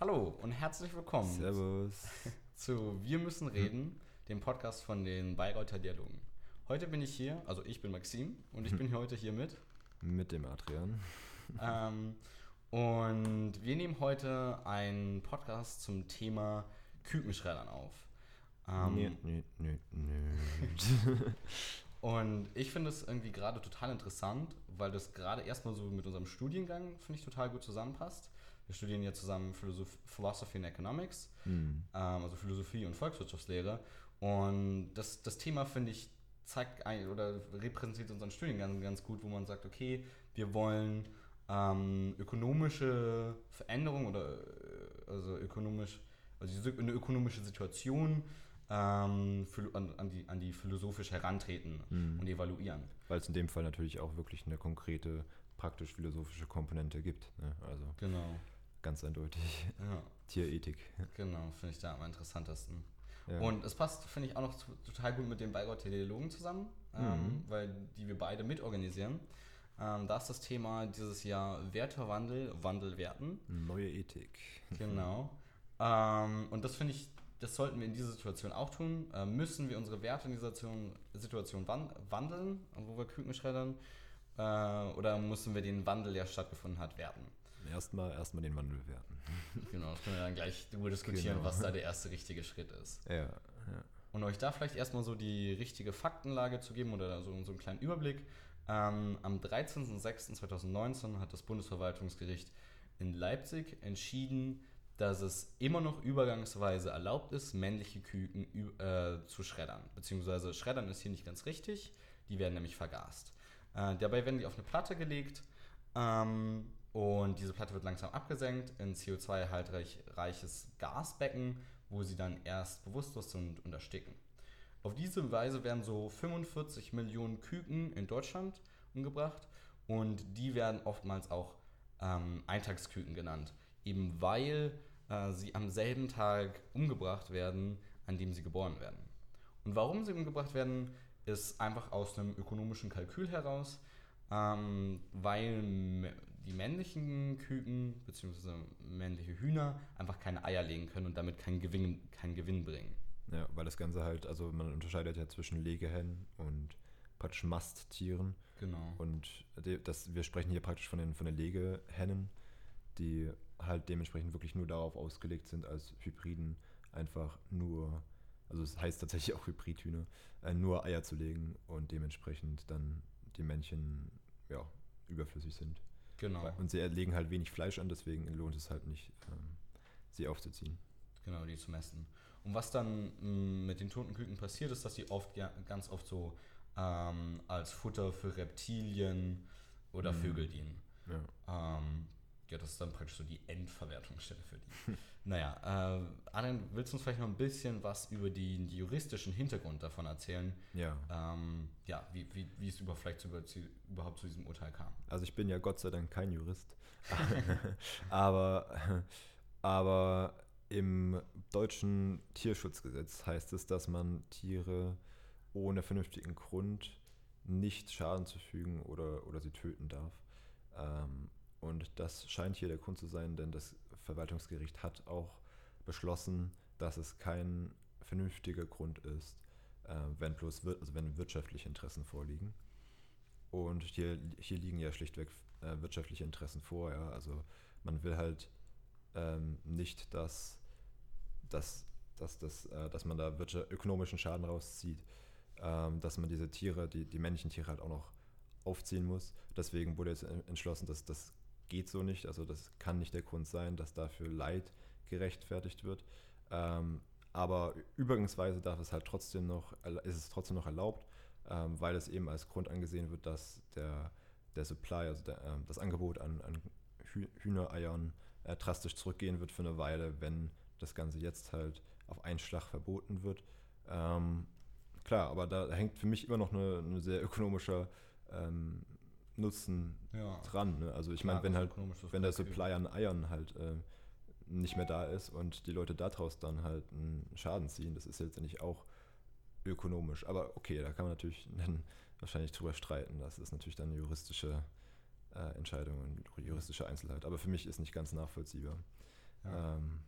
Hallo und herzlich willkommen Servus. zu Wir müssen reden, dem Podcast von den Bayreuther Dialogen. Heute bin ich hier, also ich bin Maxim und ich bin heute hier mit. Mit dem Adrian. Ähm, und wir nehmen heute einen Podcast zum Thema Kükenschreddern auf. Ähm, Nö, nö, nö, nö. Und ich finde es irgendwie gerade total interessant, weil das gerade erstmal so mit unserem Studiengang, finde ich, total gut zusammenpasst. Wir studieren ja zusammen Philosoph Philosophy and Economics, Hm. ähm, also Philosophie und Volkswirtschaftslehre. Und das, das Thema, finde ich, zeigt ein, oder repräsentiert unseren Studiengang ganz gut, wo man sagt, okay, wir wollen ähm, ökonomische Veränderungen oder äh, also ökonomisch, also eine ökonomische Situation ähm, an, an, die, an die philosophisch herantreten Hm. und evaluieren. Weil es in dem Fall natürlich auch wirklich eine konkrete praktisch-philosophische Komponente gibt. Ne? Also Genau. Ganz eindeutig. Ja, Tierethik. genau, finde ich da am interessantesten. Ja. Und es passt, finde ich, auch noch zu- total gut mit den Dialogen zusammen, ähm, Mhm. weil die wir beide mitorganisieren. Ähm, da ist das Thema dieses Jahr Wertewandel, Wandelwerten. Neue Ethik. Genau. ähm, und das finde ich, das sollten wir in dieser Situation auch tun. Ähm, müssen wir unsere Werte in dieser Situation, Situation wan wandeln, wo wir Küken schreddern? Äh, oder müssen wir den Wandel, der stattgefunden hat, werten? Erstmal erstmal den Wandel bewerten. Genau, das können wir dann gleich darüber diskutieren, Genau. was da der erste richtige Schritt ist. Ja, ja. Und euch da vielleicht erstmal so die richtige Faktenlage zu geben oder so, so einen kleinen Überblick. Ähm, am 13.06.2019 hat das Bundesverwaltungsgericht in Leipzig entschieden, dass es immer noch übergangsweise erlaubt ist, männliche Küken äh, zu schreddern. Beziehungsweise schreddern ist hier nicht ganz richtig, die werden nämlich vergast. Äh, dabei werden die auf eine Platte gelegt ähm, und diese Platte wird langsam abgesenkt in CO2-haltreiches Gasbecken, wo sie dann erst bewusstlos sind und ersticken. Auf diese Weise werden so 45 Millionen Küken in Deutschland umgebracht und die werden oftmals auch ähm, Eintagsküken genannt, eben weil äh, sie am selben Tag umgebracht werden, an dem sie geboren werden. Und warum sie umgebracht werden, ist einfach aus einem ökonomischen Kalkül heraus, ähm, weil die männlichen Küken bzw. männliche Hühner einfach keine Eier legen können und damit keinen Gewinn, keinen Gewinn bringen. Ja, weil das Ganze halt, also man unterscheidet ja zwischen Legehennen und praktisch Masttieren. Genau. Und das, wir sprechen hier praktisch von den, von den Legehennen, die halt dementsprechend wirklich nur darauf ausgelegt sind, als Hybriden einfach nur, also es heißt tatsächlich auch Hybridhühner, äh, nur Eier zu legen und dementsprechend dann die Männchen ja, überflüssig sind. Genau. Und sie legen halt wenig Fleisch an, deswegen lohnt es halt nicht, ähm, sie aufzuziehen. Genau, die zu messen. Und was dann mh, mit den toten Küken passiert, ist, dass die oft ja, ganz oft so ähm, als Futter für Reptilien oder Mhm. Vögel dienen. Ja. Ähm, ja, das ist dann praktisch so die Endverwertungsstelle für die. naja, äh, Adrian, willst du uns vielleicht noch ein bisschen was über den juristischen Hintergrund davon erzählen? ja. Ähm, ja, wie, wie, wie es über, vielleicht zu, überhaupt zu diesem Urteil kam. Also ich bin ja Gott sei Dank kein Jurist. aber, aber im deutschen Tierschutzgesetz heißt es, dass man Tiere ohne vernünftigen Grund nicht Schaden zufügen oder, oder sie töten darf. Ähm, und das scheint hier der Grund zu sein, denn das Verwaltungsgericht hat auch beschlossen, dass es kein vernünftiger Grund ist, äh, wenn bloß also wenn wirtschaftliche Interessen vorliegen. Und hier, hier liegen ja schlichtweg äh, wirtschaftliche Interessen vor. Ja? Also man will halt ähm, nicht, dass, dass, dass, dass, äh, dass man da ökonomischen Schaden rauszieht, ähm, dass man diese Tiere, die, die männlichen Tiere halt auch noch aufziehen muss. Deswegen wurde jetzt en- entschlossen, dass das geht so nicht. Also das kann nicht der Grund sein, dass dafür Leid gerechtfertigt wird. Ähm, aber übergangsweise darf es halt trotzdem noch, ist es trotzdem noch erlaubt, ähm, weil es eben als Grund angesehen wird, dass der, der Supply, also der, ähm, das Angebot an, an Hü Hühnereiern äh, drastisch zurückgehen wird für eine Weile, wenn das Ganze jetzt halt auf einen Schlag verboten wird. Ähm, klar, aber da hängt für mich immer noch eine, eine sehr ökonomischer ähm, Nutzen Ja. dran. Ne? Also ich meine, wenn halt, wenn der. Supply an Eiern halt äh, nicht mehr da ist und die Leute daraus dann halt einen Schaden ziehen, das ist letztendlich auch ökonomisch. Aber okay, da kann man natürlich dann wahrscheinlich drüber streiten. Das ist natürlich dann eine juristische äh, Entscheidung und juristische Einzelheit. Aber für mich ist nicht ganz nachvollziehbar. Ja. Ähm,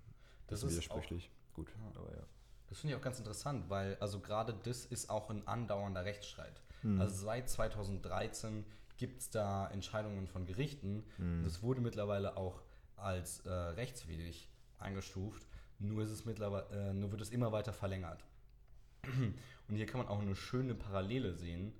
Das das ist ist auch- widersprüchlich. Gut, Ja. aber ja. Das finde ich auch ganz interessant, weil also gerade das ist auch ein andauernder Rechtsstreit. Hm. Also seit 2013 gibt es da Entscheidungen von Gerichten. Hm. Und das wurde mittlerweile auch als äh, rechtswidrig eingestuft. Nur, ist es mittlerweile, äh, nur wird es immer weiter verlängert. Und hier kann man auch eine schöne Parallele sehen,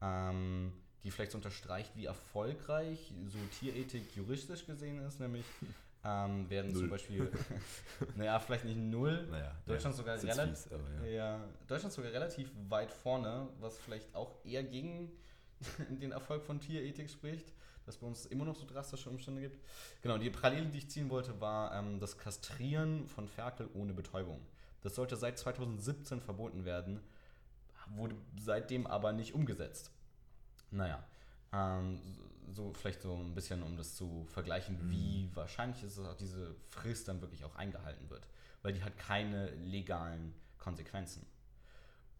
ähm, die vielleicht so unterstreicht, wie erfolgreich so Tierethik juristisch gesehen ist. Nämlich ähm, werden Null. zum Beispiel, naja, vielleicht nicht null, Naja, Deutschland ja, sogar relativ- fies, ja. ja, Deutschland sogar relativ weit vorne, was vielleicht auch eher gegen den Erfolg von Tierethik spricht, dass bei uns immer noch so drastische Umstände gibt. Genau, die Parallele, die ich ziehen wollte, war ähm, das Kastrieren von Ferkel ohne Betäubung. Das sollte seit 2017 verboten werden, wurde seitdem aber nicht umgesetzt. Naja, ähm, so vielleicht so ein bisschen, um das zu vergleichen, Mhm. wie wahrscheinlich ist es auch diese Frist dann wirklich auch eingehalten wird, weil die hat keine legalen Konsequenzen.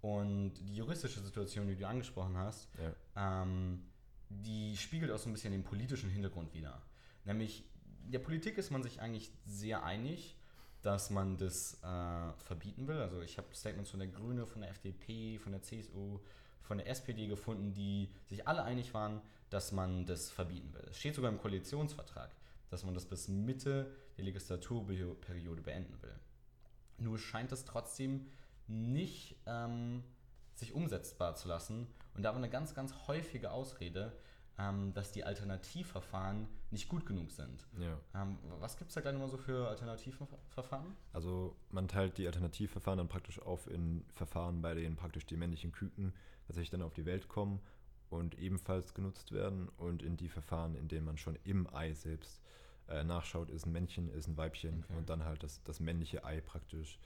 Und die juristische Situation, die du angesprochen hast, Ja. ähm, die spiegelt auch so ein bisschen den politischen Hintergrund wider. Nämlich, in der Politik ist man sich eigentlich sehr einig, dass man das äh, verbieten will. Also ich habe Statements von der Grüne, von der FDP, von der CSU, von der SPD gefunden, die sich alle einig waren, dass man das verbieten will. Es steht sogar im Koalitionsvertrag, dass man das bis Mitte der Legislaturperiode beenden will. Nur scheint es trotzdem nicht ähm, sich umsetzbar zu lassen. Und da war eine ganz, ganz häufige Ausrede, ähm, dass die Alternativverfahren nicht gut genug sind. ja. Ähm, was gibt es da gleich nochmal so für Alternativverfahren? Also man teilt die Alternativverfahren dann praktisch auf in Verfahren, bei denen praktisch die männlichen Küken tatsächlich dann auf die Welt kommen und ebenfalls genutzt werden und in die Verfahren, in denen man schon im Ei selbst äh, nachschaut, ist ein Männchen, ist ein Weibchen Okay. und dann halt das, das männliche Ei praktisch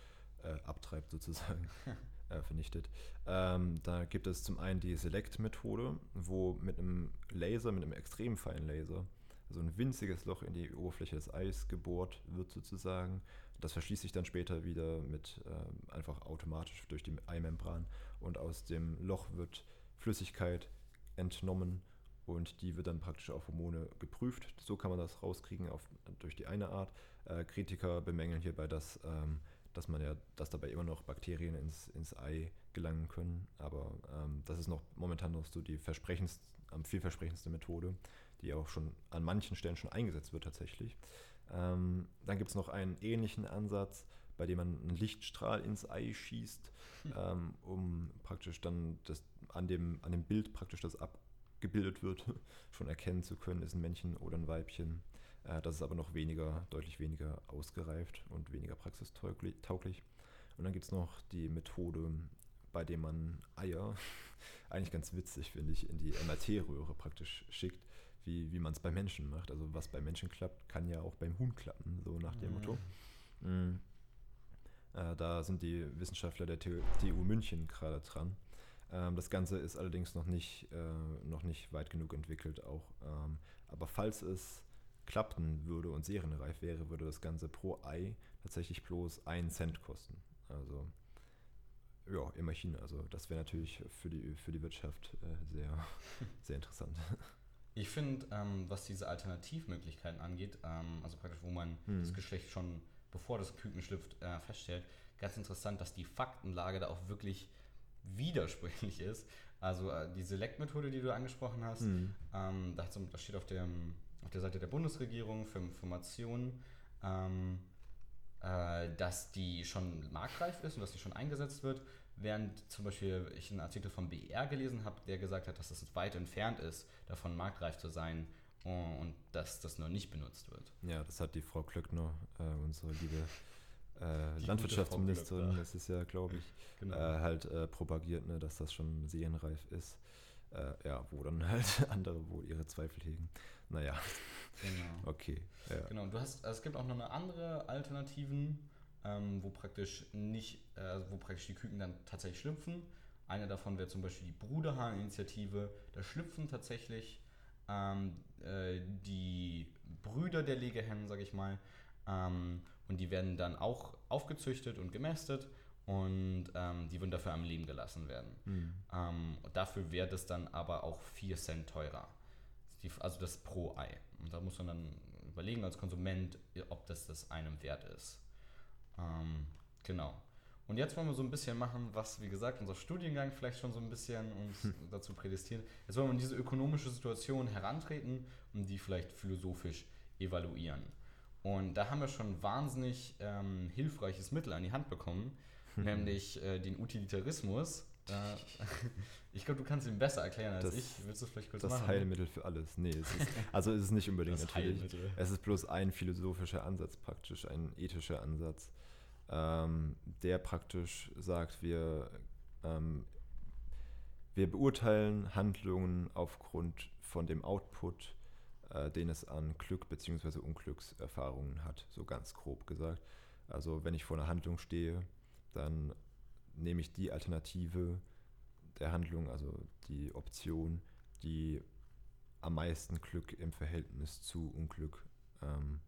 äh, abtreibt sozusagen, äh, vernichtet. Ähm, da gibt es zum einen die Select-Methode, wo mit einem Laser, mit einem extrem feinen Laser, so ein winziges Loch in die Oberfläche des Eis gebohrt wird sozusagen. Das verschließt sich dann später wieder mit ähm, einfach automatisch durch die Eimembran und aus dem Loch wird Flüssigkeit entnommen und die wird dann praktisch auf Hormone geprüft. So kann man das rauskriegen auf, durch die eine Art. Äh, Kritiker bemängeln hierbei, dass, ähm, dass man ja, dass dabei immer noch Bakterien ins, ins Ei gelangen können. Aber ähm, das ist noch momentan noch so die versprechendst, am vielversprechendste Methode, die auch schon an manchen Stellen schon eingesetzt wird tatsächlich. Ähm, dann gibt es noch einen ähnlichen Ansatz, bei dem man einen Lichtstrahl ins Ei schießt, Hm. ähm, um praktisch dann das, an, dem, an dem Bild praktisch das abgebildet wird, schon erkennen zu können, ist ein Männchen oder ein Weibchen. Äh, das ist aber noch weniger, deutlich weniger ausgereift und weniger praxistauglich. Und dann gibt es noch die Methode, bei der man Eier, eigentlich ganz witzig finde ich, in die MRT-Röhre praktisch schickt, wie, wie man es bei Menschen macht. Also was bei Menschen klappt, kann ja auch beim Huhn klappen, so nach dem Mhm. Motto. Mm. Äh, da sind die Wissenschaftler der TU TU München gerade dran. Ähm, das Ganze ist allerdings noch nicht, äh, noch nicht weit genug entwickelt auch. Ähm, aber falls es klappen würde und serienreif wäre, würde das Ganze pro Ei tatsächlich bloß einen Cent kosten. Also ja, immerhin. Also das wäre natürlich für die, für die Wirtschaft äh, sehr, sehr interessant. Ich finde, ähm, was diese Alternativmöglichkeiten angeht, ähm, also praktisch, wo man Hm. das Geschlecht schon bevor das Küken schlüpft äh, feststellt, ganz interessant, dass die Faktenlage da auch wirklich widersprüchlich ist. Also äh, die Select-Methode, die du angesprochen hast, Hm. ähm, da, steht auf der, auf der Seite der Bundesregierung für Informationen, ähm, äh, dass die schon marktreif ist und dass die schon eingesetzt wird, während zum Beispiel ich einen Artikel vom BR gelesen habe, der gesagt hat, dass es weit entfernt ist, davon marktreif zu sein und, und dass das nur nicht benutzt wird. Ja, das hat die Frau Klöckner, äh, unsere liebe äh, Landwirtschaftsministerin, Frau das ist ja, glaube ich, Genau. äh, halt äh, propagiert, ne, dass das schon serienreif ist. Äh, ja, wo dann halt andere wohl ihre Zweifel hegen. Naja, genau. okay. Ja. Genau, du hast, also es gibt auch noch eine andere Alternativen, ähm, wo praktisch nicht, äh, also wo praktisch die Küken dann tatsächlich schlüpfen. Eine davon wäre zum Beispiel die Bruderhahn-Initiative. Da schlüpfen tatsächlich ähm, äh, die Brüder der Legehennen, sag ich mal, ähm, und die werden dann auch aufgezüchtet und gemästet und ähm, die würden dafür am Leben gelassen werden. Hm. Ähm, dafür wäre das dann aber auch 4 Cent teurer. Die, also das pro Ei. Und da muss man dann überlegen als Konsument, ob das das einem wert ist. Ähm, genau. Und jetzt wollen wir so ein bisschen machen, was, wie gesagt, unser Studiengang vielleicht schon so ein bisschen uns hm. dazu prädestiniert. Jetzt wollen wir in diese ökonomische Situation herantreten und die vielleicht philosophisch evaluieren. Und da haben wir schon ein wahnsinnig ähm, hilfreiches Mittel an die Hand bekommen, nämlich äh, den Utilitarismus. Äh, ich glaube, du kannst ihn besser erklären als das, ich. Willst du vielleicht kurz das machen? Das Heilmittel für alles. Nee, es ist, also ist es nicht unbedingt das natürlich. Heilmittel. Es ist bloß ein philosophischer Ansatz praktisch, ein ethischer Ansatz, ähm, der praktisch sagt, wir, ähm, wir beurteilen Handlungen aufgrund von dem Output, äh, den es an Glück bzw. Unglückserfahrungen hat, so ganz grob gesagt. Also wenn ich vor einer Handlung stehe, dann nehme ich die Alternative der Handlung, also die Option, die am meisten Glück im Verhältnis zu Unglück ähm,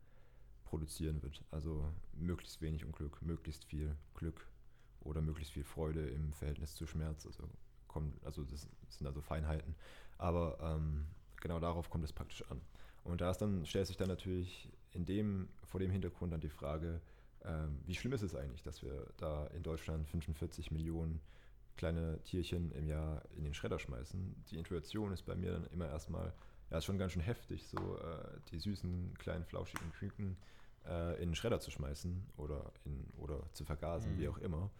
produzieren wird. Also möglichst wenig Unglück, möglichst viel Glück oder möglichst viel Freude im Verhältnis zu Schmerz. Also, kommt, also das sind also Feinheiten. Aber ähm, genau darauf kommt es praktisch an. Und da ist dann, stellt sich dann natürlich in dem, vor dem Hintergrund dann die Frage, ähm, wie schlimm ist es eigentlich, dass wir da in Deutschland 45 Millionen kleine Tierchen im Jahr in den Schredder schmeißen. Die Intuition ist bei mir dann immer erstmal, ja, ist schon ganz schön heftig, so äh, die süßen, kleinen, flauschigen Küken äh, in den Schredder zu schmeißen oder, in, oder zu vergasen, mhm. wie auch immer.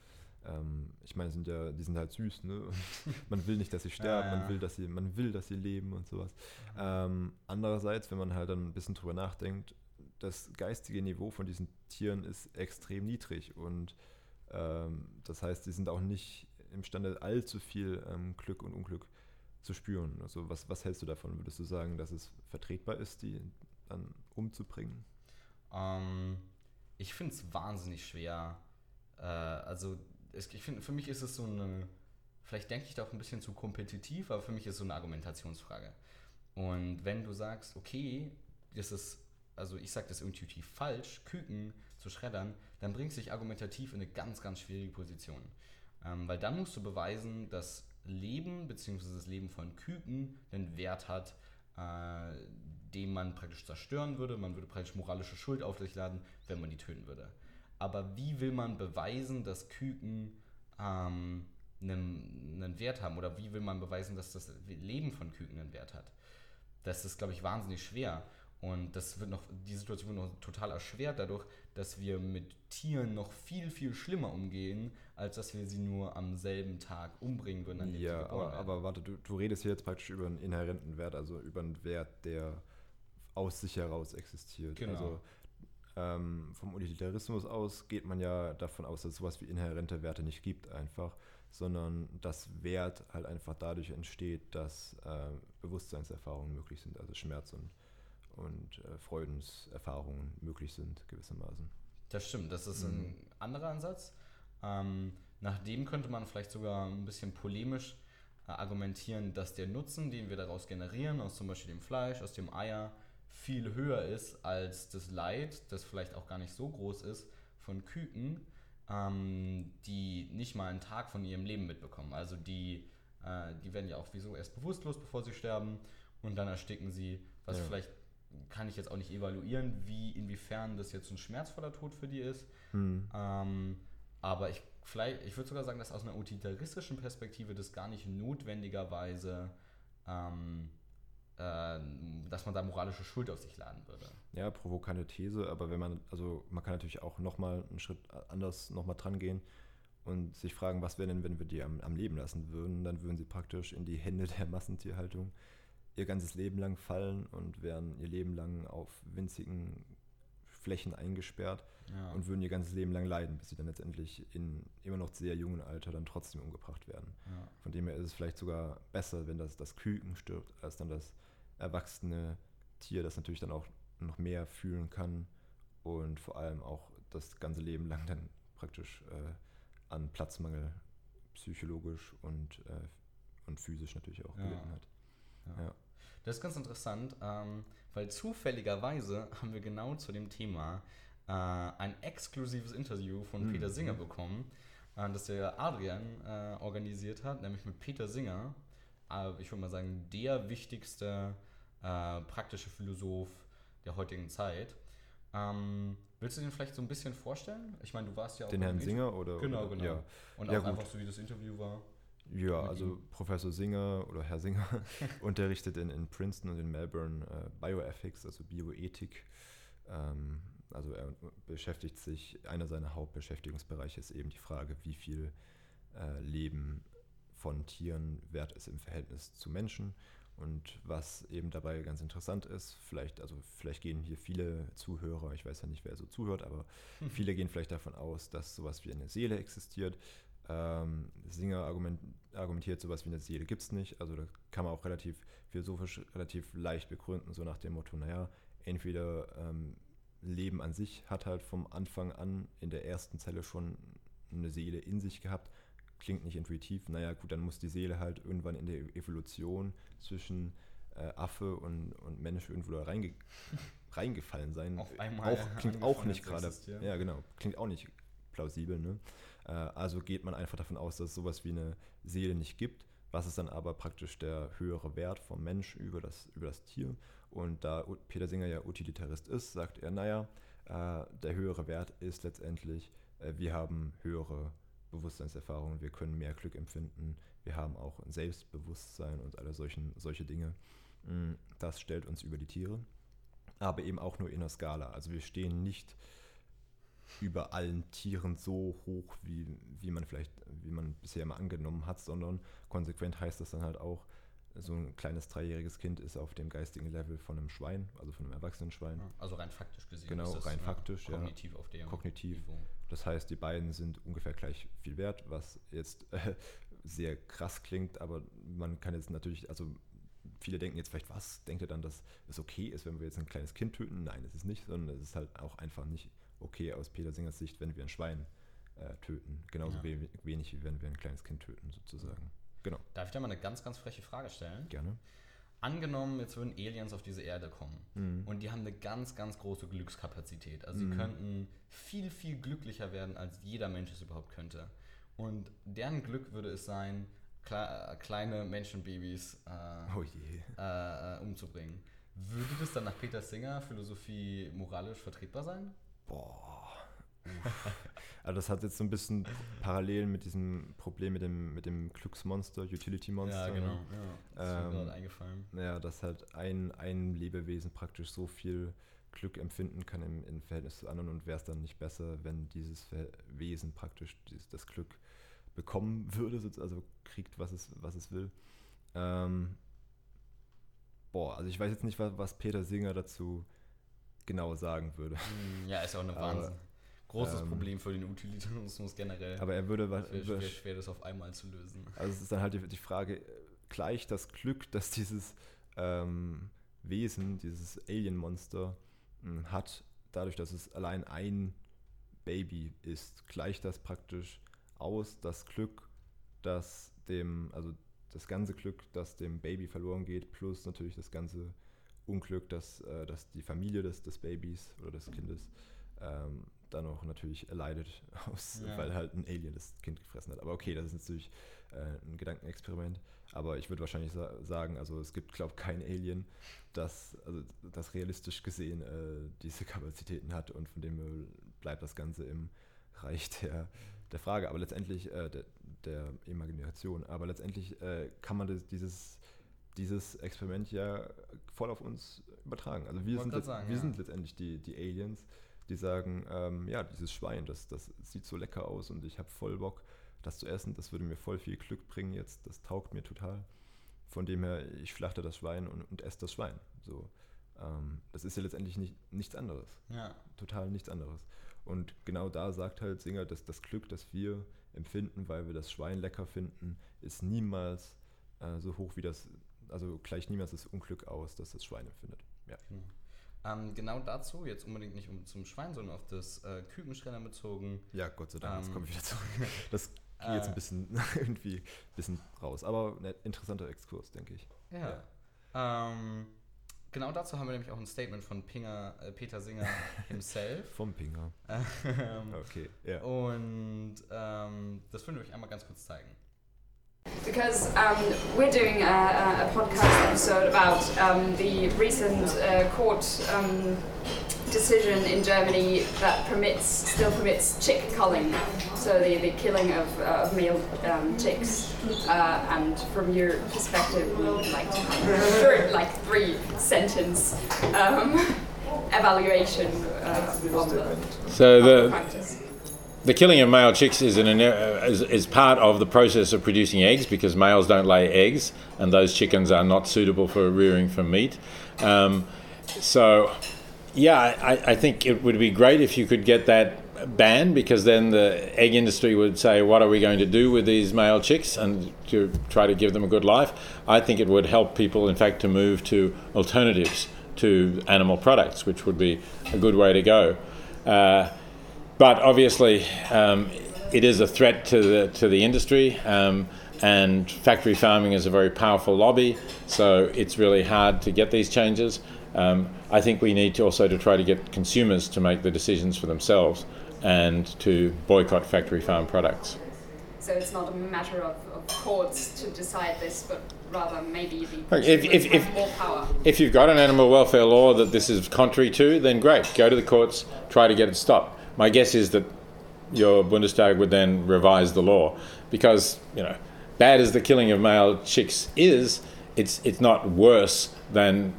Ähm, ich meine, sind ja, die sind halt süß, ne? man will nicht, dass sie sterben, ja, ja. man will, dass sie, man will, dass sie leben und sowas. Ähm, andererseits, wenn man halt dann ein bisschen drüber nachdenkt, das geistige Niveau von diesen Tieren ist extrem niedrig und ähm, das heißt, sie sind auch nicht imstande, allzu viel ähm, Glück und Unglück zu spüren. Also was, was hältst du davon? Würdest du sagen, dass es vertretbar ist, die dann umzubringen? Ähm, ich finde es wahnsinnig schwer. Äh, also es, ich finde, für mich ist es so eine, vielleicht denke ich da auch ein bisschen zu kompetitiv, aber für mich ist es so eine Argumentationsfrage. Und wenn du sagst, okay, das ist, also ich sage das intuitiv falsch, Küken zu schreddern, dann bringst du dich argumentativ in eine ganz, ganz schwierige Position. Ähm, weil dann musst du beweisen, dass Leben bzw. das Leben von Küken einen Wert hat, äh, den man praktisch zerstören würde. Man würde praktisch moralische Schuld auf sich laden, wenn man die töten würde. Aber wie will man beweisen, dass Küken ähm, einen, einen Wert haben? Oder wie will man beweisen, dass das Leben von Küken einen Wert hat? Das ist, glaube ich, wahnsinnig schwer. Und das wird noch, die Situation wird noch total erschwert dadurch, dass wir mit Tieren noch viel, viel schlimmer umgehen, als dass wir sie nur am selben Tag umbringen würden, an dem ja, sie geboren aber, werden. aber warte, du, du redest hier jetzt praktisch über einen inhärenten Wert, also über einen Wert, der aus sich heraus existiert. Genau. Also ähm, vom Utilitarismus aus geht man ja davon aus, dass es sowas wie inhärente Werte nicht gibt einfach, sondern dass Wert halt einfach dadurch entsteht, dass äh, Bewusstseinserfahrungen möglich sind, also Schmerz und und äh, Freudenserfahrungen möglich sind, gewissermaßen. Das stimmt, das ist mhm. ein anderer Ansatz. Ähm, nach dem könnte man vielleicht sogar ein bisschen polemisch äh, argumentieren, dass der Nutzen, den wir daraus generieren, aus zum Beispiel dem Fleisch, aus dem Eier, viel höher ist als das Leid, das vielleicht auch gar nicht so groß ist, von Küken, ähm, die nicht mal einen Tag von ihrem Leben mitbekommen. Also die, äh, die werden ja auch wieso erst bewusstlos, bevor sie sterben und dann ersticken sie, was ja. vielleicht kann ich jetzt auch nicht evaluieren, wie inwiefern das jetzt ein schmerzvoller Tod für die ist. Hm. Ähm, aber ich, vielleicht, ich würde sogar sagen, dass aus einer utilitaristischen Perspektive das gar nicht notwendigerweise, ähm, äh, dass man da moralische Schuld auf sich laden würde. Ja, provokante These, aber wenn man, also man kann natürlich auch nochmal einen Schritt anders nochmal dran gehen und sich fragen, was wäre denn, wenn wir die am, am Leben lassen würden, dann würden sie praktisch in die Hände der Massentierhaltung ihr ganzes Leben lang fallen und wären ihr Leben lang auf winzigen Flächen eingesperrt ja. und würden ihr ganzes Leben lang leiden, bis sie dann letztendlich in immer noch sehr jungen Alter dann trotzdem umgebracht werden. Ja. Von dem her ist es vielleicht sogar besser, wenn das, das Küken stirbt, als dann das erwachsene Tier, das natürlich dann auch noch mehr fühlen kann und vor allem auch das ganze Leben lang dann praktisch äh, an Platzmangel psychologisch und, äh, und physisch natürlich auch ja. gelitten hat. Ja. Das ist ganz interessant, ähm, weil zufälligerweise haben wir genau zu dem Thema äh, ein exklusives Interview von mhm. Peter Singer bekommen, äh, das der Adrian äh, organisiert hat, nämlich mit Peter Singer. Äh, ich würde mal sagen, der wichtigste äh, praktische Philosoph der heutigen Zeit. Ähm, willst du den vielleicht so ein bisschen vorstellen? Ich meine, du warst ja auch Den Herrn Singer oder? Genau, oder, genau. Ja, Und Ja, auch gut. einfach so, wie das Interview war. Ja also. Professor Singer oder Herr Singer unterrichtet in, in Princeton und in Melbourne äh, Bioethics, also Bioethik. Ähm, also er beschäftigt sich, einer seiner Hauptbeschäftigungsbereiche ist eben die Frage, wie viel äh, Leben von Tieren wert ist im Verhältnis zu Menschen. Und was eben dabei ganz interessant ist, vielleicht, also vielleicht gehen hier viele Zuhörer, ich weiß ja nicht, wer so zuhört, aber viele gehen vielleicht davon aus, dass sowas wie eine Seele existiert. Ähm, Singer argument, argumentiert, sowas wie eine Seele gibt es nicht. Also da kann man auch relativ philosophisch relativ leicht begründen, so nach dem Motto, naja, entweder ähm, Leben an sich hat halt vom Anfang an in der ersten Zelle schon eine Seele in sich gehabt. Klingt nicht intuitiv. Naja, gut, dann muss die Seele halt irgendwann in der Evolution zwischen äh, Affe und, und Mensch irgendwo da reinge reingefallen sein. Auf einmal auch, klingt auch nicht gerade. existieren. Ja, genau. Klingt auch nicht plausibel. Ne? Äh, also geht man einfach davon aus, dass es sowas wie eine Seele nicht gibt. Was ist dann aber praktisch der höhere Wert vom Mensch über das, über das Tier? Und da Peter Singer ja Utilitarist ist, sagt er, naja, äh, der höhere Wert ist letztendlich, äh, wir haben höhere Bewusstseinserfahrungen, wir können mehr Glück empfinden, wir haben auch ein Selbstbewusstsein und alle solchen, solche Dinge. Mm, Das stellt uns über die Tiere, aber eben auch nur in der Skala. Also wir stehen nicht über allen Tieren so hoch, wie, wie man vielleicht, wie man bisher mal angenommen hat, sondern konsequent heißt das dann halt auch, so ein kleines dreijähriges Kind ist auf dem geistigen Level von einem Schwein, also von einem erwachsenen Schwein. Also rein faktisch gesehen. Genau, ist das, rein ja, faktisch, ja. Kognitiv auf dem Kognitiv. Niveau. Das heißt, die beiden sind ungefähr gleich viel wert, was jetzt äh, sehr krass klingt, aber man kann jetzt natürlich, also viele denken jetzt vielleicht, was denkt ihr dann, dass es okay ist, wenn wir jetzt ein kleines Kind töten? Nein, es ist nicht, sondern es ist halt auch einfach nicht okay aus Peter Singers Sicht, wenn wir ein Schwein äh, töten. Genauso Ja. we wenig, wie wenn wir ein kleines Kind töten, sozusagen. Genau, Darf ich da mal eine ganz, ganz freche Frage stellen? gerne. Angenommen, jetzt würden Aliens auf diese Erde kommen Mhm. und die haben eine ganz, ganz große Glückskapazität. Also sie Mhm. könnten viel, viel glücklicher werden, als jeder Mensch es überhaupt könnte. Und deren Glück würde es sein, kle äh, kleine Menschenbabys äh, Oh äh, äh, umzubringen. Würde das dann nach Peter Singer Philosophie moralisch vertretbar sein? Boah. Also das hat jetzt so ein bisschen parallel mit diesem Problem mit dem, mit dem Glücksmonster, Utility-Monster. Ja, genau. ne? Ja, das ist mir Ähm, gerade eingefallen. Naja, dass halt ein, ein Lebewesen praktisch so viel Glück empfinden kann im, im Verhältnis zu anderen und wäre es dann nicht besser, wenn dieses Wesen praktisch dieses, das Glück bekommen würde, also kriegt, was es, was es will. Ähm, boah, also ich weiß jetzt nicht, was, was Peter Singer dazu genau sagen würde. Hm, Ja, ist ja auch eine Aber, Wahnsinn. Großes ähm, Problem für den Utilitarismus generell. Aber er würde wa- Schwer, schwer, das auf einmal zu lösen. Also es ist dann halt die, die Frage, gleich das Glück, dass dieses ähm, Wesen, dieses Alien-Monster mh, hat, dadurch, dass es allein ein Baby ist, gleicht das praktisch aus, das Glück, das dem, also das ganze Glück, das dem Baby verloren geht, plus natürlich das ganze Unglück, dass, äh, dass die Familie des, des Babys oder des Kindes ähm, dann auch natürlich erleidet, aus, Ja. weil halt ein Alien das Kind gefressen hat. Aber okay, das ist natürlich äh, ein Gedankenexperiment. Aber ich würde wahrscheinlich sa sagen, also es gibt, glaube ich, kein Alien, das, also, das realistisch gesehen äh, diese Kapazitäten hat und von dem bleibt das Ganze im Reich der, der Frage, aber letztendlich äh, der, der Imagination. Aber letztendlich äh, kann man das, dieses, dieses Experiment ja voll auf uns übertragen. Also wir, sind, sagen, wir ja. sind letztendlich die, die Aliens, die sagen, ähm, ja, dieses Schwein, das, das sieht so lecker aus und ich habe voll Bock, das zu essen. Das würde mir voll viel Glück bringen jetzt. Das taugt mir total. Von dem her, ich schlachte das Schwein und, und esse das Schwein. So, ähm, das ist ja letztendlich nicht, nichts anderes Ja, total nichts anderes. Und genau da sagt halt Singer, dass das Glück, das wir empfinden, weil wir das Schwein lecker finden, ist niemals äh, so hoch wie das, also gleicht niemals das Unglück aus, das das Schwein empfindet. Ja. genau. Ähm, genau dazu, jetzt unbedingt nicht um zum Schwein, sondern auf das äh, Kükenschreddern bezogen. Ja, Gott sei Dank, jetzt Ähm, komme ich wieder zurück. Das geht jetzt äh, ein bisschen irgendwie ein bisschen raus. Aber ein interessanter Exkurs, denke ich. Ja. Ähm, genau dazu haben wir nämlich auch ein Statement von Pinger, äh, Peter Singer himself. Vom Pinger. ähm, Okay, ja. und ähm, das würden wir euch einmal ganz kurz zeigen. Because um, we're doing a, a, podcast episode about um, the recent uh, court um, decision in Germany that permits still permits chick culling, so the, the killing of, uh, of male um, chicks. Uh, and from your perspective, we would like to have short, like three sentence um, evaluation uh, on the, so the, practice. The killing of male chicks is, an, is, is part of the process of producing eggs because males don't lay eggs and those chickens are not suitable for rearing for meat. Um, so, yeah, I, I think it would be great if you could get that banned because then the egg industry would say, What are we going to do with these male chicks and to try to give them a good life? I think it would help people, in fact, to move to alternatives to animal products, which would be a good way to go. Uh, but obviously, um, it is a threat to the to the industry, um, and factory farming is a very powerful lobby. So it's really hard to get these changes. Um, I think we need to also to try to get consumers to make the decisions for themselves and to boycott factory farm products. So it's not a matter of, of courts to decide this, but rather maybe the if, if, if, more power. if you've got an animal welfare law that this is contrary to, then great, go to the courts, try to get it stopped. My guess is that your Bundestag would then revise the law because, you know, bad as the killing of male chicks is, it's, it's not worse than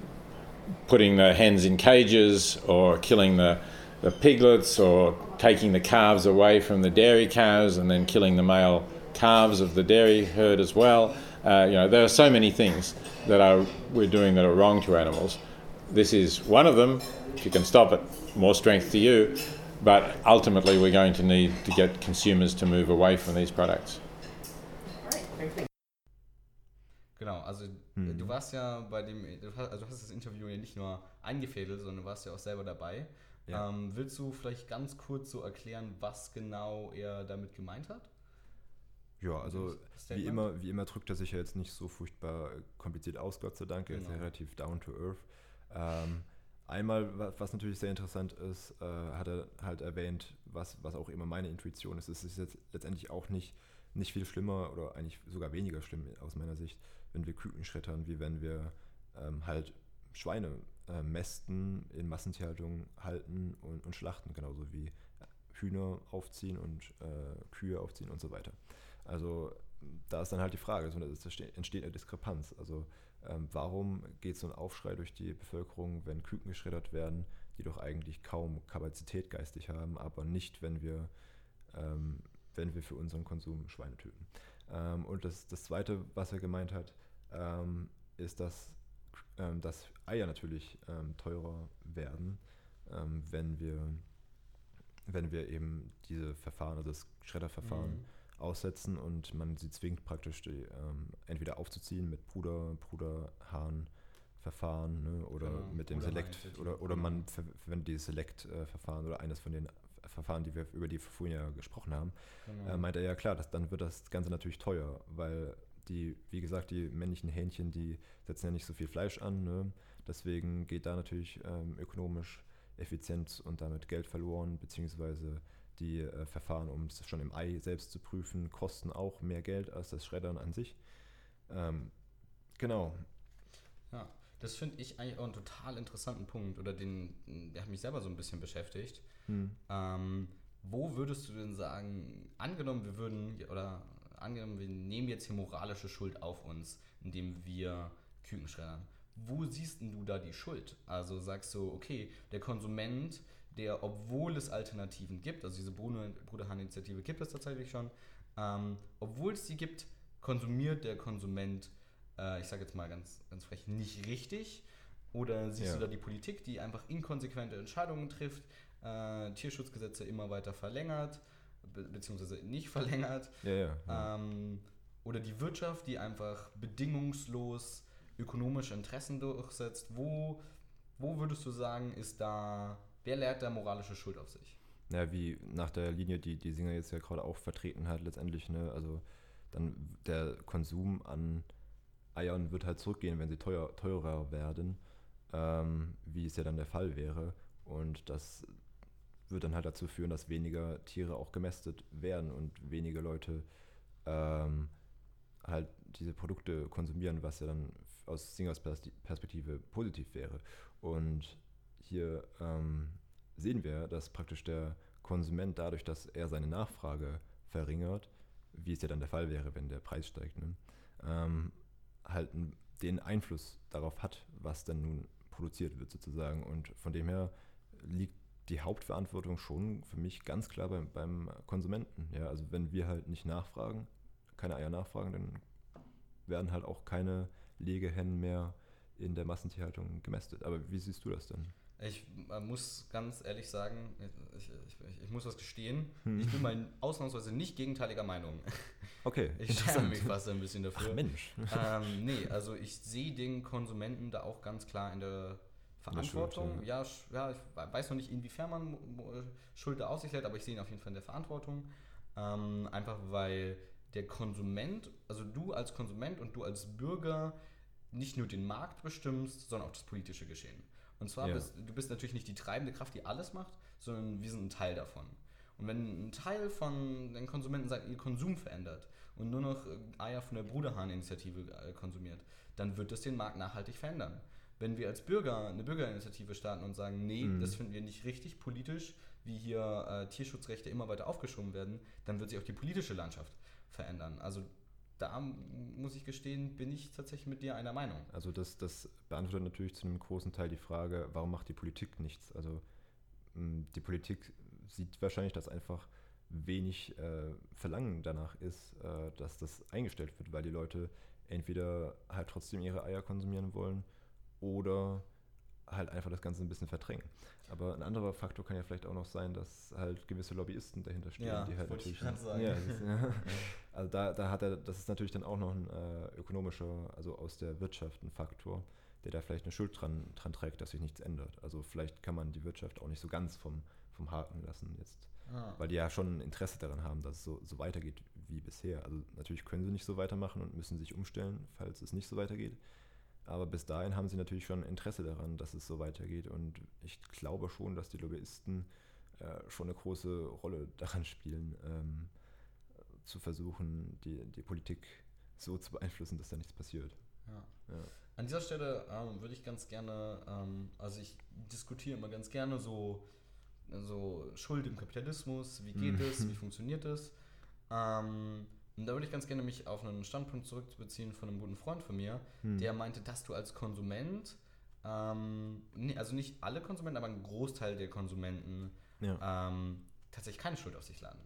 putting the hens in cages or killing the, the piglets or taking the calves away from the dairy cows and then killing the male calves of the dairy herd as well. Uh, you know, there are so many things that are we're doing that are wrong to animals. This is one of them. If you can stop it, more strength to you. But ultimately, we're going to need to get consumers to move away from these products. Genau, also Hm. du warst ja bei dem, du hast, also du hast das Interview ja nicht nur eingefädelt, sondern du warst ja auch selber dabei. Ja. Ähm, willst du vielleicht ganz kurz so erklären, was genau er damit gemeint hat? Ja, also wie immer, wie immer drückt er sich ja jetzt nicht so furchtbar kompliziert aus, Gott sei Dank. Er ist ja Genau. relativ down to earth. Ähm, einmal, wa- was natürlich sehr interessant ist, äh, hat er halt erwähnt, was, was auch immer meine Intuition ist. Es ist jetzt letztendlich auch nicht, nicht viel schlimmer oder eigentlich sogar weniger schlimm aus meiner Sicht, wenn wir Küken schreddern, wie wenn wir ähm, halt Schweine äh, mästen, in Massentierhaltung halten und, und schlachten, genauso wie Hühner aufziehen und äh, Kühe aufziehen und so weiter. Also da ist dann halt die Frage, so, es entsteht eine Diskrepanz. Also ähm, warum geht so ein Aufschrei durch die Bevölkerung, wenn Küken geschreddert werden, die doch eigentlich kaum Kapazität geistig haben, aber nicht, wenn wir, ähm, wenn wir für unseren Konsum Schweine töten. Ähm, und das, das Zweite, was er gemeint hat, ähm, ist, dass, ähm, dass Eier natürlich teurer werden, wenn, wir, wenn wir eben diese Verfahren, also das Schredderverfahren, Mhm. Aussetzen und man sie zwingt praktisch die, ähm, entweder aufzuziehen mit Puder, Puderhahn-Verfahren ne, oder Genau, mit dem Puderhahn Select oder, oder genau. man ver verwendet dieses Select-Verfahren oder eines von den Verfahren, die wir über die wir vorhin ja gesprochen haben, Genau. äh, meint er ja klar, dass, dann wird das Ganze natürlich teuer, weil die, wie gesagt, die männlichen Hähnchen, die setzen ja nicht so viel Fleisch an, ne? deswegen geht da natürlich ähm, ökonomisch Effizienz und damit Geld verloren, beziehungsweise die äh, Verfahren, um es schon im Ei selbst zu prüfen, kosten auch mehr Geld als das Schreddern an sich. Ähm, genau. Ja, das finde ich eigentlich auch einen total interessanten Punkt oder den, der hat mich selber so ein bisschen beschäftigt. Hm. Ähm, wo würdest du denn sagen, angenommen wir würden, oder angenommen wir nehmen jetzt hier moralische Schuld auf uns, indem wir Küken schreddern. Wo siehst denn du da die Schuld? Also sagst du, okay, der Konsument, der, obwohl es Alternativen gibt, also diese Bruder- Bruderhahn-Initiative gibt es tatsächlich schon, ähm, obwohl es die gibt, konsumiert der Konsument, äh, ich sage jetzt mal ganz, ganz frech, nicht richtig? Oder siehst Ja. du da die Politik, die einfach inkonsequente Entscheidungen trifft, äh, Tierschutzgesetze immer weiter verlängert, be beziehungsweise nicht verlängert? Ja. ja. Ähm, oder die Wirtschaft, die einfach bedingungslos ökonomische Interessen durchsetzt. Wo, wo würdest du sagen, ist da, wer lehrt da moralische Schuld auf sich? Ja, wie nach der Linie, die die Singer jetzt ja gerade auch vertreten hat, letztendlich, ne, also dann der Konsum an Eiern wird halt zurückgehen, wenn sie teuer, teurer werden, ähm, wie es ja dann der Fall wäre. Und das wird dann halt dazu führen, dass weniger Tiere auch gemästet werden und weniger Leute ähm, halt diese Produkte konsumieren, was ja dann aus Singers Perspektive positiv wäre. Und hier ähm, sehen wir, dass praktisch der Konsument dadurch, dass er seine Nachfrage verringert, wie es ja dann der Fall wäre, wenn der Preis steigt, ne, ähm, halt den Einfluss darauf hat, was dann nun produziert wird sozusagen. Und von dem her liegt die Hauptverantwortung schon für mich ganz klar beim, beim Konsumenten. Ja, also wenn wir halt nicht nachfragen, keine Eier nachfragen, dann werden halt auch keine Legehennen mehr in der Massentierhaltung gemästet. Aber wie siehst du das denn? Ich muss ganz ehrlich sagen, ich, ich, ich muss was gestehen, hm. ich bin mal ausnahmsweise nicht gegenteiliger Meinung. Okay. Ich schäme mich fast ein bisschen dafür. Ach Mensch. Ähm, nee, also ich sehe den Konsumenten da auch ganz klar in der Verantwortung. Ja. ja. ja, ich weiß noch nicht, inwiefern man Schuld da auf sich lädt, aber ich sehe ihn auf jeden Fall in der Verantwortung. Ähm, einfach weil der Konsument, also du als Konsument und du als Bürger nicht nur den Markt bestimmst, sondern auch das politische Geschehen. Und zwar, ja. bist, du bist natürlich nicht die treibende Kraft, die alles macht, sondern wir sind ein Teil davon. Und wenn ein Teil von den Konsumenten seinen Konsum verändert und nur noch äh, Eier von der Bruderhahn-Initiative äh, konsumiert, dann wird das den Markt nachhaltig verändern. Wenn wir als Bürger eine Bürgerinitiative starten und sagen, nee, mhm. das finden wir nicht richtig politisch, wie hier äh, Tierschutzrechte immer weiter aufgeschoben werden, dann wird sich auch die politische Landschaft verändern. Also da muss ich gestehen, bin ich tatsächlich mit dir einer Meinung. Also das, das beantwortet natürlich zu einem großen Teil die Frage, warum macht die Politik nichts? Also die Politik sieht wahrscheinlich, dass einfach wenig äh, Verlangen danach ist, äh, dass das eingestellt wird, weil die Leute entweder halt trotzdem ihre Eier konsumieren wollen oder halt einfach das Ganze ein bisschen verdrängen. Aber ein anderer Faktor kann ja vielleicht auch noch sein, dass halt gewisse Lobbyisten dahinter stehen, ja, die halt natürlich. Ich sagen. Ja, ist, ja. Also da, da hat er, das ist natürlich dann auch noch ein äh, ökonomischer, also aus der Wirtschaft ein Faktor, der da vielleicht eine Schuld dran, dran trägt, dass sich nichts ändert. Also vielleicht kann man die Wirtschaft auch nicht so ganz vom, vom Haken lassen jetzt. Ah. Weil die ja schon ein Interesse daran haben, dass es so, so weitergeht wie bisher. Also natürlich können sie nicht so weitermachen und müssen sich umstellen, falls es nicht so weitergeht. Aber bis dahin haben sie natürlich schon Interesse daran, dass es so weitergeht. Und ich glaube schon, dass die Lobbyisten äh, schon eine große Rolle daran spielen, ähm, zu versuchen, die, die Politik so zu beeinflussen, dass da nichts passiert. Ja. Ja. An dieser Stelle ähm, würde ich ganz gerne, ähm, also ich diskutiere immer ganz gerne so, so Schuld im Kapitalismus, wie geht es, mhm. wie funktioniert es. Ähm, und da würde ich ganz gerne mich auf einen Standpunkt zurückbeziehen von einem guten Freund von mir, hm. der meinte, dass du als Konsument, ähm, also nicht alle Konsumenten, aber ein Großteil der Konsumenten ja. ähm, tatsächlich keine Schuld auf sich laden.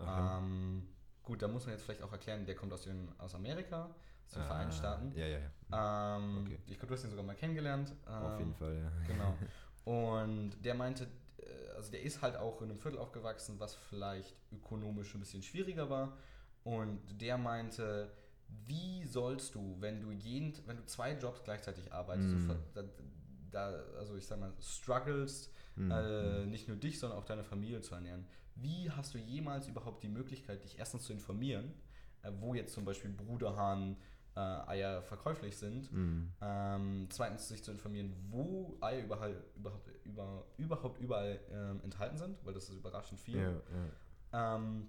Ähm, gut, da muss man jetzt vielleicht auch erklären, der kommt aus, den, aus Amerika, aus den ah, Vereinigten Staaten. Ja, ja, ja. Ähm, okay. Ich glaube, du hast ihn sogar mal kennengelernt. auf jeden ähm, Fall, ja. Genau. Und der meinte, äh, also der ist halt auch in einem Viertel aufgewachsen, was vielleicht ökonomisch ein bisschen schwieriger war. Und der meinte, wie sollst du, wenn du jeden, wenn du zwei Jobs gleichzeitig arbeitest, mm. so, da, da, also ich sag mal, struggles, mm. äh, mhm. nicht nur dich, sondern auch deine Familie zu ernähren, wie hast du jemals überhaupt die Möglichkeit, dich erstens zu informieren, äh, wo jetzt zum Beispiel Bruderhahn äh, Eier verkäuflich sind, mm. ähm, zweitens sich zu informieren, wo Eier überall, überhaupt, über, überhaupt überall ähm, enthalten sind, weil das ist überraschend viel. Ja, ja. Ähm,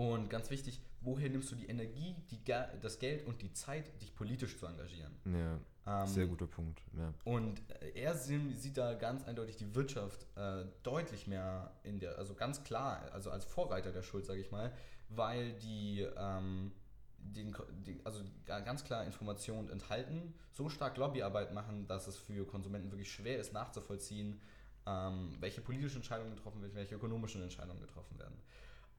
und ganz wichtig, woher nimmst du die Energie, die, das Geld und die Zeit, dich politisch zu engagieren? Ja, ähm, sehr guter Punkt. Ja. Und er sieht da ganz eindeutig die Wirtschaft äh, deutlich mehr in der, also ganz klar, also als Vorreiter der Schuld, sage ich mal, weil die, ähm, den, die, also ganz klar Informationen enthalten, so stark Lobbyarbeit machen, dass es für Konsumenten wirklich schwer ist nachzuvollziehen, ähm, welche politischen Entscheidungen getroffen werden, welche ökonomischen Entscheidungen getroffen werden.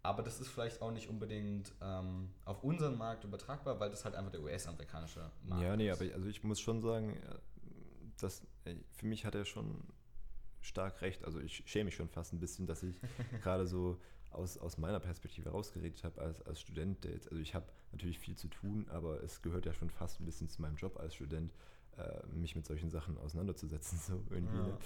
Aber das ist vielleicht auch nicht unbedingt ähm, auf unseren Markt übertragbar, weil das halt einfach der US-amerikanische Markt ist. Ja, nee, ist. aber also ich muss schon sagen, äh, dass, für mich hat er schon stark recht. Also ich schäme mich schon fast ein bisschen, dass ich gerade so aus, aus meiner Perspektive rausgeredet habe als, als Student. also ich habe natürlich viel zu tun, aber es gehört ja schon fast ein bisschen zu meinem Job als Student, äh, mich mit solchen Sachen auseinanderzusetzen. So irgendwie, ja. ne?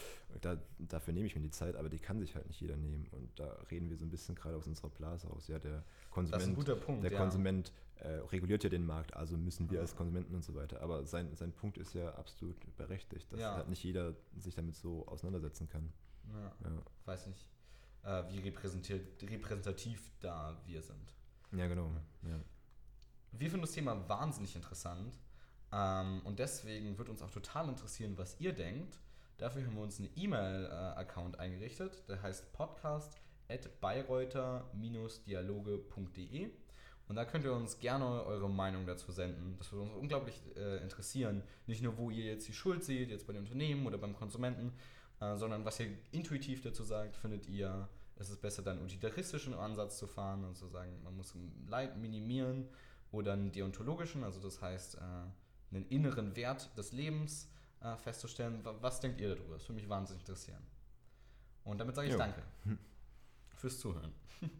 da, dafür nehme ich mir die Zeit, aber die kann sich halt nicht jeder nehmen. Und da reden wir so ein bisschen gerade aus unserer Blase aus. Ja, der Konsument, Punkt, der ja. Konsument äh, reguliert ja den Markt, also müssen wir ja. als Konsumenten und so weiter. Aber sein, sein Punkt ist ja absolut berechtigt, dass halt nicht jeder sich damit so auseinandersetzen kann. Ja, weiß nicht, äh, wie repräsentativ da wir sind. Ja, genau. Ja. Wir finden das Thema wahnsinnig interessant ähm, und deswegen wird uns auch total interessieren, was ihr denkt. Dafür haben wir uns einen E-Mail-Account eingerichtet, der heißt podcast at bayreuther-dialoge.de und da könnt ihr uns gerne eure Meinung dazu senden. Das würde uns unglaublich äh, interessieren. Nicht nur, wo ihr jetzt die Schuld seht, jetzt bei den Unternehmen oder beim Konsumenten, äh, sondern was ihr intuitiv dazu sagt. Findet ihr, es ist besser, dann utilitaristischen Ansatz zu fahren und zu sagen, man muss Leid minimieren oder einen deontologischen, also das heißt, äh, einen inneren Wert des Lebens äh, festzustellen. Was denkt ihr darüber? Das würde mich wahnsinnig interessieren. Und damit sage ich Jo. danke fürs Zuhören.